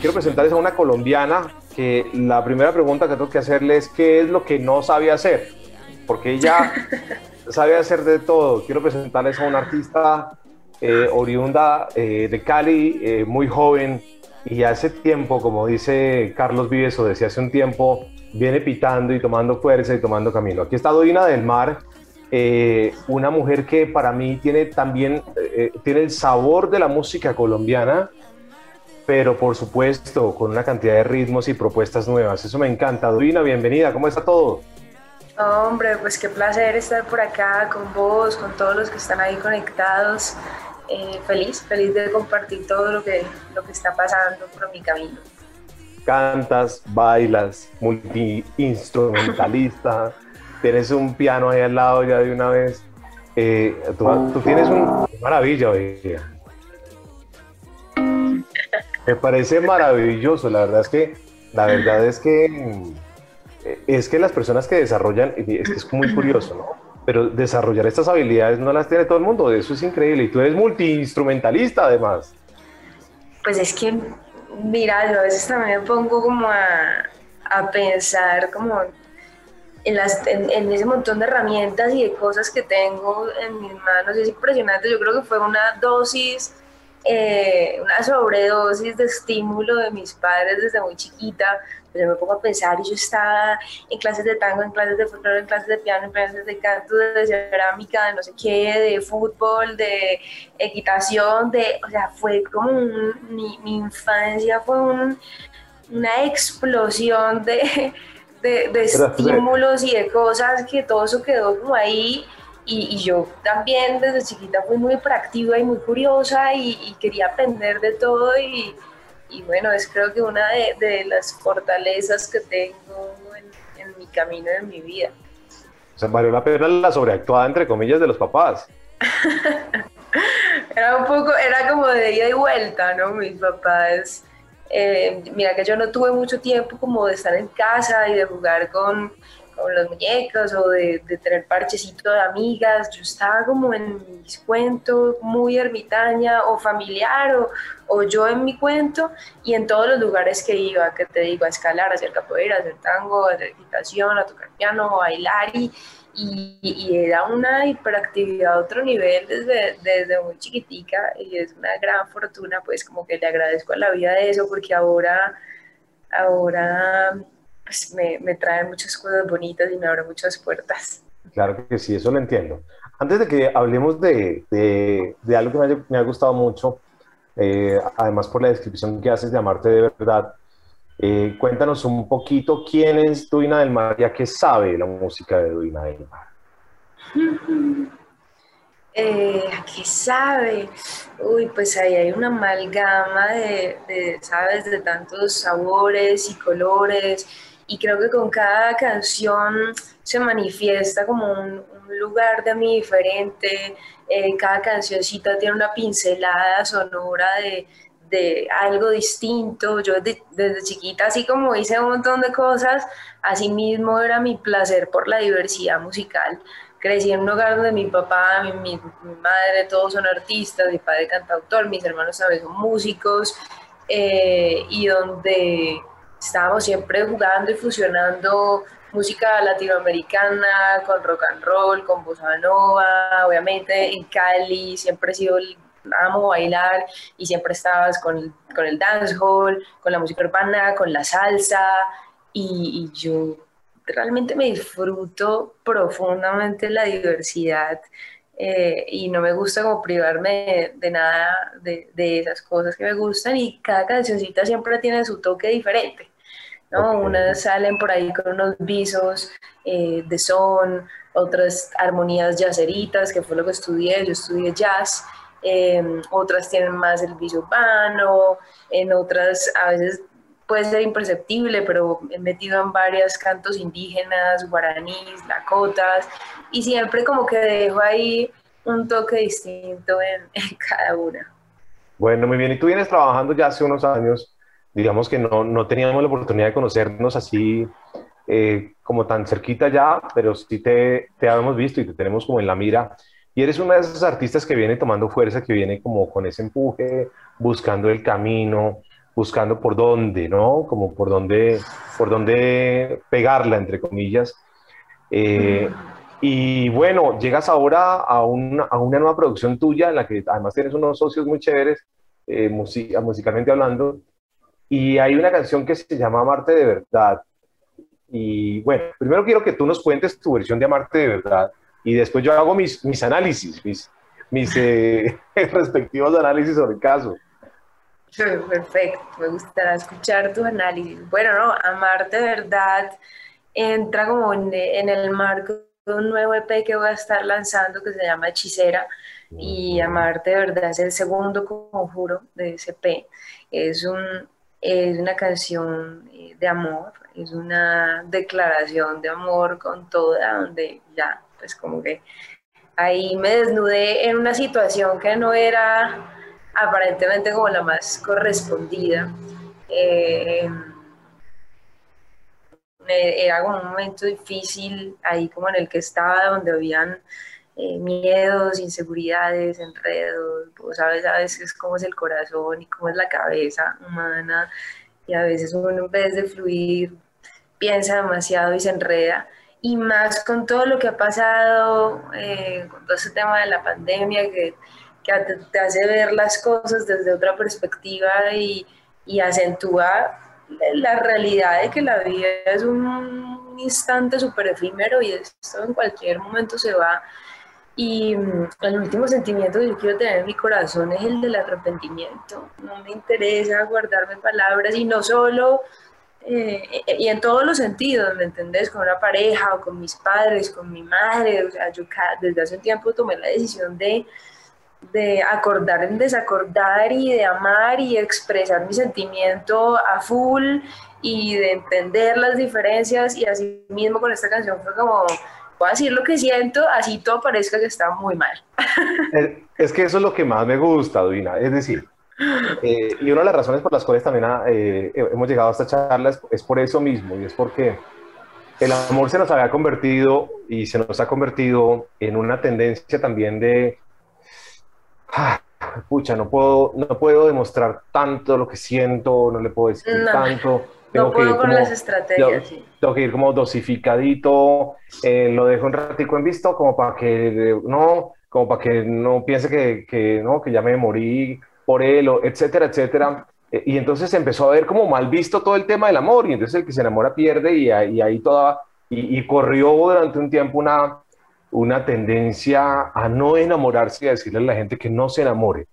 Quiero presentarles a una colombiana que la primera pregunta que tengo que hacerle es qué es lo que no sabe hacer, porque ella sabe hacer de todo. Quiero presentarles a una artista eh, oriunda eh, de Cali, eh, muy joven, y hace tiempo, como dice Carlos Vives, o decía hace un tiempo, viene pitando y tomando fuerza y tomando camino. Aquí está Doina del Mar, eh, una mujer que para mí tiene también, eh, tiene el sabor de la música colombiana, pero por supuesto con una cantidad de ritmos y propuestas nuevas. Eso me encanta. Duina, bienvenida, ¿cómo está todo? Hombre, pues qué placer estar por acá con vos, con todos los que están ahí conectados. Eh, feliz, feliz de compartir todo lo que, lo que está pasando por mi camino. Cantas, bailas, multiinstrumentalista, tienes un piano ahí al lado ya de una vez. Eh, tú, tú tienes un maravilla, oiga. Me parece maravilloso, la verdad es que, la verdad es que, eh, es que las personas que desarrollan, es que es muy curioso, ¿no? Pero desarrollar estas habilidades no las tiene todo el mundo, eso es increíble, y tú eres multiinstrumentalista además. Pues es que, mira, yo a veces también me pongo como a, a pensar como en, las, en, en ese montón de herramientas y de cosas que tengo en mis manos, es impresionante, yo creo que fue una dosis eh, una sobredosis de estímulo de mis padres desde muy chiquita. Pues yo me pongo a pensar y yo estaba en clases de tango, en clases de folclore, en clases de piano, en clases de canto, de cerámica, de no sé qué, de fútbol, de equitación, de, o sea, fue como un, mi, mi, infancia fue un, una explosión de, de, de estímulos y de cosas que todo eso quedó como ahí y, y, yo también desde chiquita fui muy proactiva y muy curiosa y, y quería aprender de todo y, y, bueno, es creo que una de, de las fortalezas que tengo en, en, mi camino, en mi vida. O sea, valió la pena la sobreactuada, entre comillas, de los papás. era un poco, era como de ida y vuelta, ¿no? Mis papás, eh, mira que yo no tuve mucho tiempo como de estar en casa y de jugar con con los muñecos o de, de, tener parchecito de amigas. Yo estaba como en mis cuentos, muy ermitaña o familiar o, o, yo en mi cuento y en todos los lugares que iba, que te digo, a escalar, a hacer capoeira, a hacer tango, a hacer equitación, a tocar piano, a bailar y, y, y, era una hiperactividad a otro nivel desde, desde muy chiquitica y es una gran fortuna, pues como que le agradezco a la vida de eso porque ahora, ahora pues me, me trae muchas cosas bonitas y me abre muchas puertas. Claro que sí, eso lo entiendo. Antes de que hablemos de, de, de algo que me ha, me ha, gustado mucho, eh, además por la descripción que haces de Amarte de Verdad, eh, cuéntanos un poquito quién es Duina del Mar, ya que sabe la música de Duina del Mar. Eh, ¿Qué sabe? Uy, pues ahí hay una amalgama de, de, ¿sabes? De tantos sabores y colores y creo que con cada canción se manifiesta como un, un lugar de mí diferente, eh, cada cancioncita tiene una pincelada sonora de, de algo distinto, yo desde, desde, chiquita así como hice un montón de cosas, así mismo era mi placer por la diversidad musical, crecí en un hogar donde mi papá, mi, mi, mi madre, todos son artistas, mi padre cantautor, mis hermanos también son músicos, eh, y donde estábamos siempre jugando y fusionando música latinoamericana con rock and roll, con bossa nova, obviamente en Cali siempre he sido el, amo bailar y siempre estabas con con el dancehall, con la música urbana, con la salsa y, y yo realmente me disfruto profundamente la diversidad eh, y no me gusta como privarme de, de nada de, de, esas cosas que me gustan y cada cancioncita siempre tiene su toque diferente. ¿no? Unas salen por ahí con unos visos eh, de son, otras armonías jazzeritas, que fue lo que estudié, yo estudié jazz, em, otras tienen más el viso urbano, en otras a veces puede ser imperceptible, pero he metido en varios cantos indígenas, guaraníes, lacotas, y siempre como que dejo ahí un toque distinto en, en cada una. Bueno, muy bien. Y tú vienes trabajando ya hace unos años, digamos que no, no teníamos la oportunidad de conocernos así eh, como tan cerquita ya, pero sí te, te habíamos visto y te tenemos como en la mira. Y eres una de esas artistas que viene tomando fuerza, que viene como con ese empuje, buscando el camino, buscando por dónde, ¿no? Como por dónde, por dónde pegarla, entre comillas. Eh, y bueno, llegas ahora a una, a una, nueva producción tuya en la que además tienes unos socios muy chéveres, eh, musicalmente hablando, y hay una canción que se llama Amarte de Verdad. Y bueno, primero quiero que tú nos cuentes tu versión de Amarte de Verdad y después yo hago mis, mis análisis, mis, mis eh, respectivos análisis sobre el caso. Perfecto, me gustará escuchar tu análisis. Bueno, no, Amarte de Verdad entra como en, el marco un nuevo EP que voy a estar lanzando que se llama Hechicera y Amarte de Verdad es el segundo conjuro de ese EP. Es, un, es una canción eh, de amor, es una declaración de amor con toda, donde ya, pues como que ahí me desnudé en una situación que no era aparentemente como la más correspondida. Eh, era como un momento difícil ahí como en el que estaba, donde habían eh, miedos, inseguridades, enredos, vos sabes a veces cómo es el corazón y cómo es la cabeza humana y a veces uno en vez de fluir piensa demasiado y se enreda. Y más con todo lo que ha pasado, eh, con todo ese tema de la pandemia que que te hace ver las cosas desde otra perspectiva y, y acentúa la realidad de que la vida es un instante súper efímero y esto en cualquier momento se va. Y mm, el último sentimiento que yo quiero tener en mi corazón es el del arrepentimiento. No me interesa guardarme palabras y no solo, eh, y en todos los sentidos, ¿me entendés? Con una pareja o con mis padres, con mi madre. O sea, yo desde hace un tiempo tomé la decisión de de acordar en desacordar y de amar y expresar mi sentimiento a full y de entender las diferencias y así mismo con esta canción fue como voy a decir lo que siento así todo parezca que está muy mal. Es que eso es lo que más me gusta Duina. Es decir eh, y una de las razones por las cuales también ah, eh, hemos llegado a esta charla es, es por eso mismo y es porque el amor se nos había convertido y se nos ha convertido en una tendencia también de ah, pucha, no puedo, no puedo demostrar tanto lo que siento, no le puedo decir tanto. Tengo no puedo que ir con las estrategias. Tengo, que ir como dosificadito, eh, lo dejo un ratico en visto como para que no, como para que no piense que, que, no, que ya me morí por él, o etcétera, etcétera. Eh, y entonces empezó a ver como mal visto todo el tema del amor, y entonces el que se enamora pierde, y, y ahí toda, y, y corrió durante un tiempo una, una tendencia a no enamorarse y a decirle a la gente que no se enamore.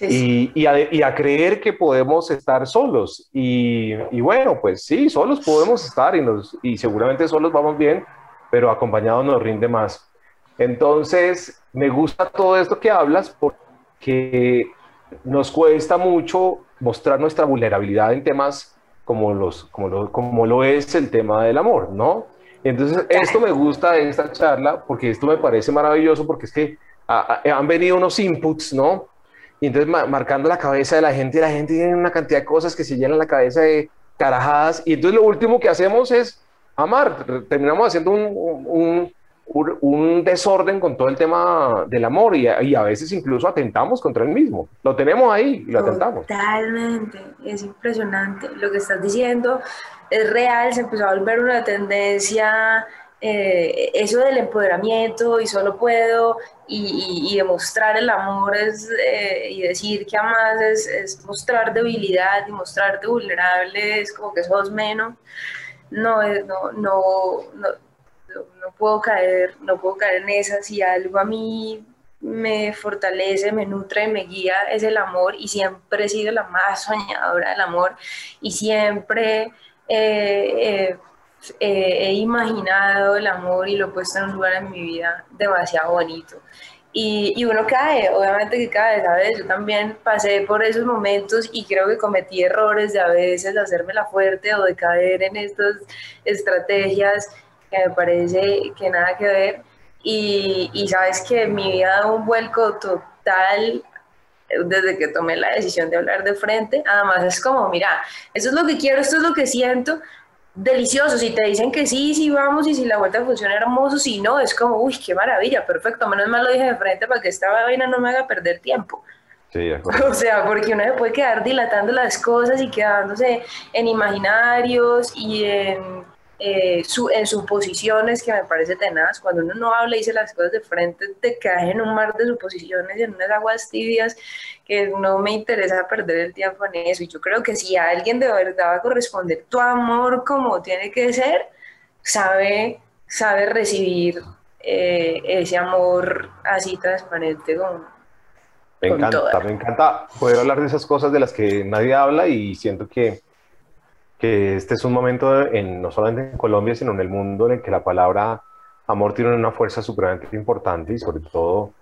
Y, y, a, creer que podemos estar solos. Y, y, bueno, pues sí, solos podemos estar y, nos, y seguramente solos vamos bien, pero acompañados nos rinde más. Entonces, me gusta todo esto que hablas porque nos cuesta mucho mostrar nuestra vulnerabilidad en temas como, los, como, lo, como lo es el tema del amor, ¿no? Entonces, esto me gusta de esta charla porque esto me parece maravilloso porque es que han venido unos inputs, ¿no? Y entonces marcando la cabeza de la gente, y la gente tiene una cantidad de cosas que se llenan la cabeza de carajadas. Y entonces lo último que hacemos es amar. Terminamos haciendo un, un, desorden con todo el tema del amor y, y, a veces incluso atentamos contra el mismo. Lo tenemos ahí y lo atentamos. Totalmente, es impresionante. Lo que estás diciendo es real, se empezó a volver una tendencia, eh, eso del empoderamiento y solo puedo y, demostrar el amor es, eh, y decir que amas es, mostrar debilidad y mostrarte vulnerable es como que sos menos. No, no, no, no, no puedo caer, no puedo caer en esas si algo a mí me fortalece, me nutre, me guía es el amor y siempre he sido la más soñadora del amor y siempre he imaginado el amor y lo he puesto en un lugar en mi vida demasiado bonito. Y, y, uno cae, obviamente que cae, ¿sabes? Yo también pasé por esos momentos y creo que cometí errores de a veces hacerme la fuerte o de caer en estas estrategias que me parece que nada que ver. Y, y sabes que mi vida dado un vuelco total desde que tomé la decisión de hablar de frente. Además es como, mira, eso es lo que quiero, esto es lo que siento, delicioso. Si te dicen que sí, sí vamos y si la vuelta funciona hermoso, si no, es como, uy, qué maravilla, perfecto. Menos mal lo dije de frente para que esta vaina no me haga perder tiempo. Sí, o sea, porque uno se puede quedar dilatando las cosas y quedándose en imaginarios y en eh, su, en suposiciones que me parece tenaz. Cuando uno no habla y dice las cosas de frente, te caes en un mar de suposiciones, en unas aguas tibias que no me interesa perder el tiempo en eso. Y yo creo que si alguien de verdad va a corresponder tu amor como tiene que ser, sabe, sabe recibir eh, ese amor así transparente como... Me encanta, me encanta poder hablar de esas cosas de las que nadie habla y siento que que este es un momento en, no solamente en Colombia, sino en el mundo en el que la palabra amor tiene una fuerza supremamente importante y sobre todo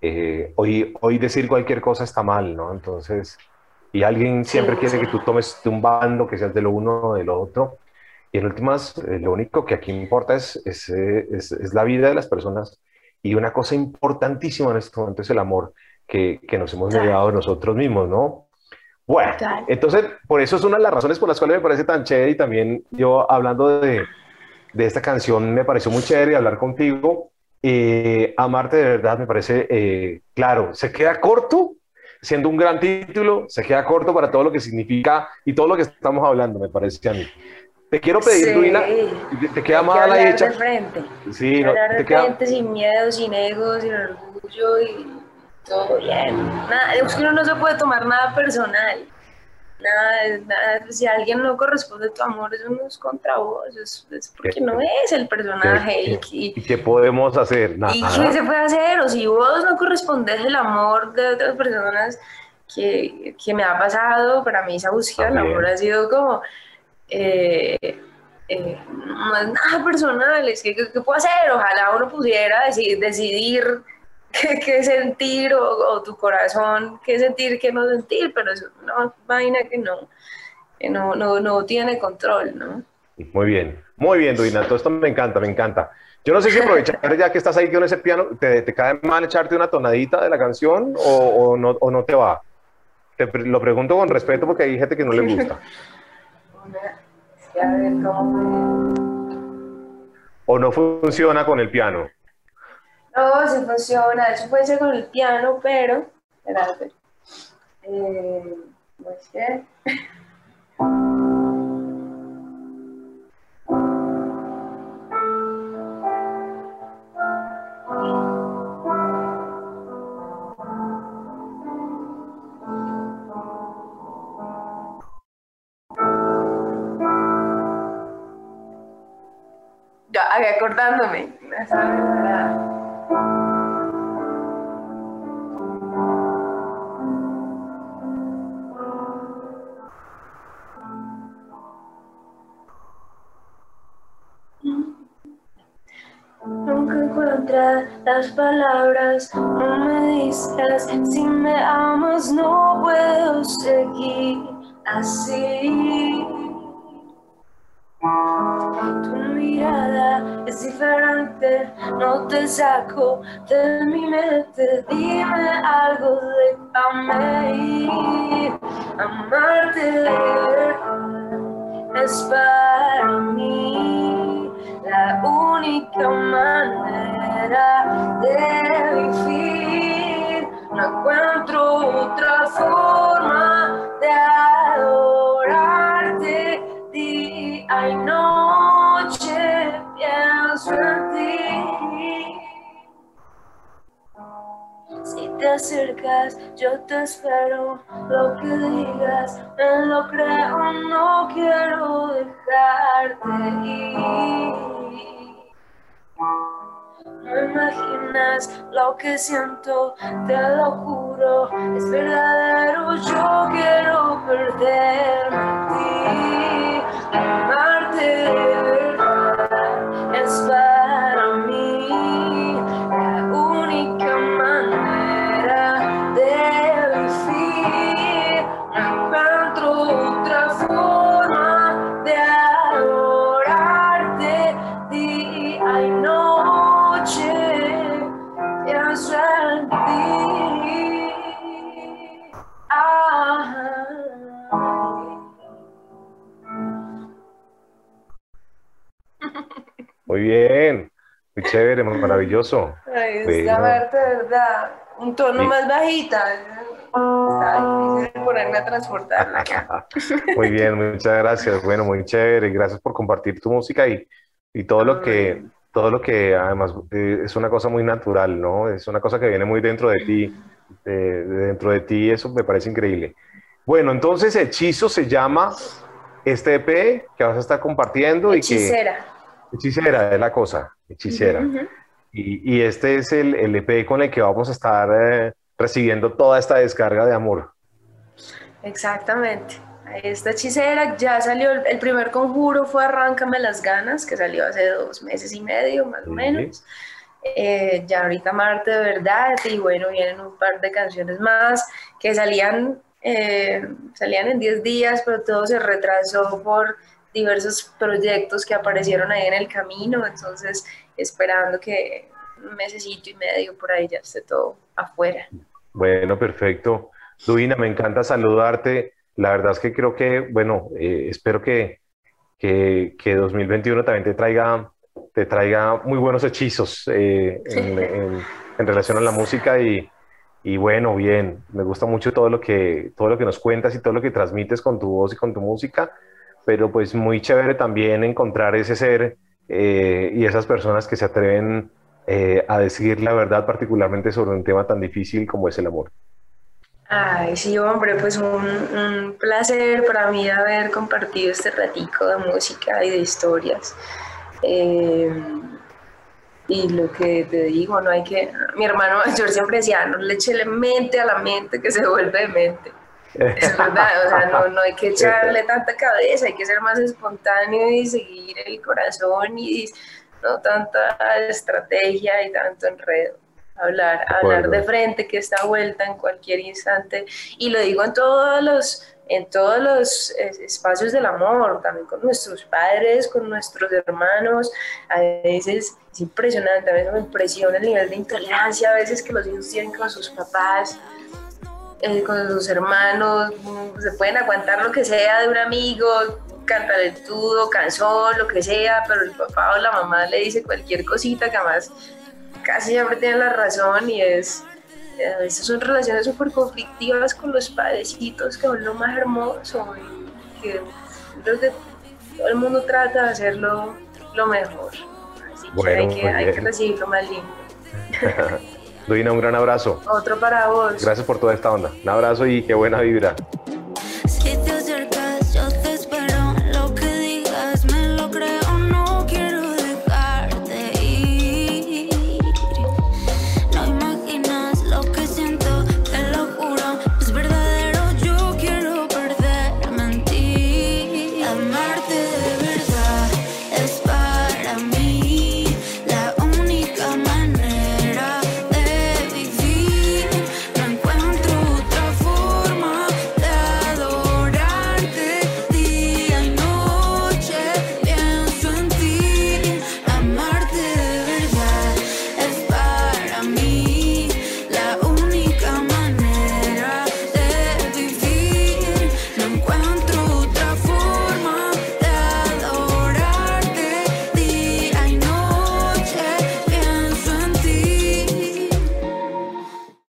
eh, hoy, hoy decir cualquier cosa está mal, ¿no? Entonces, y alguien siempre quiere que tú tomes de un bando, que seas de lo uno o de lo otro. Y en últimas, eh, lo único que aquí importa es, es, es, es, la vida de las personas. Y una cosa importantísima en este momento es el amor que, que nos hemos negado nosotros mismos, ¿no? Bueno, entonces, por eso es una de las razones por las cuales me parece tan chévere y también yo hablando de, de esta canción me pareció muy chévere hablar contigo. Eh, amarte de verdad me parece, eh, claro, se queda corto, siendo un gran título, se queda corto para todo lo que significa y todo lo que estamos hablando, me parece a mí. Te quiero pedir, sí. te, queda mal la hecha. De frente. Sí, no, de frente, sin miedo, sin ego, sin orgullo y todo bien. Nada, es que uno no se puede tomar nada personal. Nada, nada, si alguien no corresponde a tu amor, eso no es contra vos, es, porque no es el personaje. ¿Y, qué podemos hacer? Nada. ¿Y qué se puede hacer? O si vos no correspondes el amor de otras personas que, que me ha pasado, para mí esa búsqueda del amor ha sido como... Eh, eh, no es nada personal, es que ¿qué, puedo hacer? Ojalá uno pudiera decidir, decidir qué, sentir o, tu corazón qué sentir, qué no sentir, pero es una vaina que no, que no, no, no tiene control, ¿no? Muy bien, muy bien, Duina, todo esto me encanta, me encanta. Yo no sé si aprovechar ya que estás ahí con ese piano, ¿te, te cae mal echarte una tonadita de la canción o, o, no, o no te va? Te lo pregunto con respeto porque hay gente que no le gusta. ¿O no funciona con el piano? No, sí funciona. Eso puede ser con el piano, pero. Espérate. Eh, pues qué. Ya, acordándome. Las palabras, no me dices si me amas, no puedo seguir así. Tu mirada es diferente, no te saco de mi mente, dime algo, déjame ir, amarte de es para mí la única manera de vivir. No encuentro otra forma de adorarte día y noche. Pienso en ti. Si te acercas, yo te espero. Lo que digas, me lo creo, no quiero dejarte ir. No imaginas lo que siento, te lo juro, es verdadero, yo quiero perderme ti. Muy chévere, maravilloso. Ay, está bueno. verdad. Un tono más bajita. Está difícil ponerme a transportarla. muy bien, muchas gracias. Bueno, muy chévere. Gracias por compartir tu música y, y todo lo que, todo lo que además eh, es una cosa muy natural, ¿no? Es una cosa que viene muy dentro de ti, de, dentro de ti, eso me parece increíble. Bueno, entonces Hechizo se llama este EP que vas a estar compartiendo Hechicera. y que... Hechicera es la cosa, hechicera. y, y, este es el, el, EP con el que vamos a estar eh, recibiendo toda esta descarga de amor. Exactamente. Esta hechicera ya salió, el primer conjuro fue Arráncame las ganas, que salió hace dos meses y medio, más o menos. Eh, ya ahorita Marte de verdad, y bueno, vienen un par de canciones más que salían eh, salían en 10 días, pero todo se retrasó por diversos proyectos que aparecieron ahí en el camino, entonces esperando que un mesecito y medio por ahí ya esté todo afuera. Bueno, perfecto. Duina, me encanta saludarte. La verdad es que creo que, bueno, eh, espero que, que, que, 2021 también te traiga, te traiga muy buenos hechizos eh, en, en, en relación a la música y, y bueno, bien, me gusta mucho todo lo que todo lo que nos cuentas y todo lo que transmites con tu voz y con tu música, pero pues muy chévere también encontrar ese ser eh, y esas personas que se atreven eh, a decir la verdad, particularmente sobre un tema tan difícil como es el amor. Ay, sí, hombre, pues un, placer para mí haber compartido este ratico de música y de historias. Eh, y lo que te digo, no hay que, mi hermano mayor siempre decía, no le eche mente a la mente que se vuelve mente. Es verdad, o sea, no, no, hay que echarle tanta cabeza, hay que ser más espontáneo y seguir el corazón y no tanta estrategia y tanto enredo. Hablar, hablar de frente, que está vuelta en cualquier instante. Y lo digo en todos los en todos los espacios del amor, también con nuestros padres, con nuestros hermanos. A veces es impresionante, a veces me impresiona el nivel de intolerancia a veces que los hijos tienen con sus papás, eh, con sus hermanos, se pueden aguantar lo que sea de un amigo, tudo, cansón, lo que sea, pero el papá o la mamá le dice cualquier cosita que además casi siempre tiene la razón y es a veces son relaciones súper conflictivas con los padrecitos, que es lo más hermoso y que creo que todo el mundo trata de hacerlo lo mejor. Así que, hay que, hay que recibirlo más lindo. Duina, un gran abrazo. Otro para vos. Gracias por toda esta onda. Un abrazo y qué buena vibra.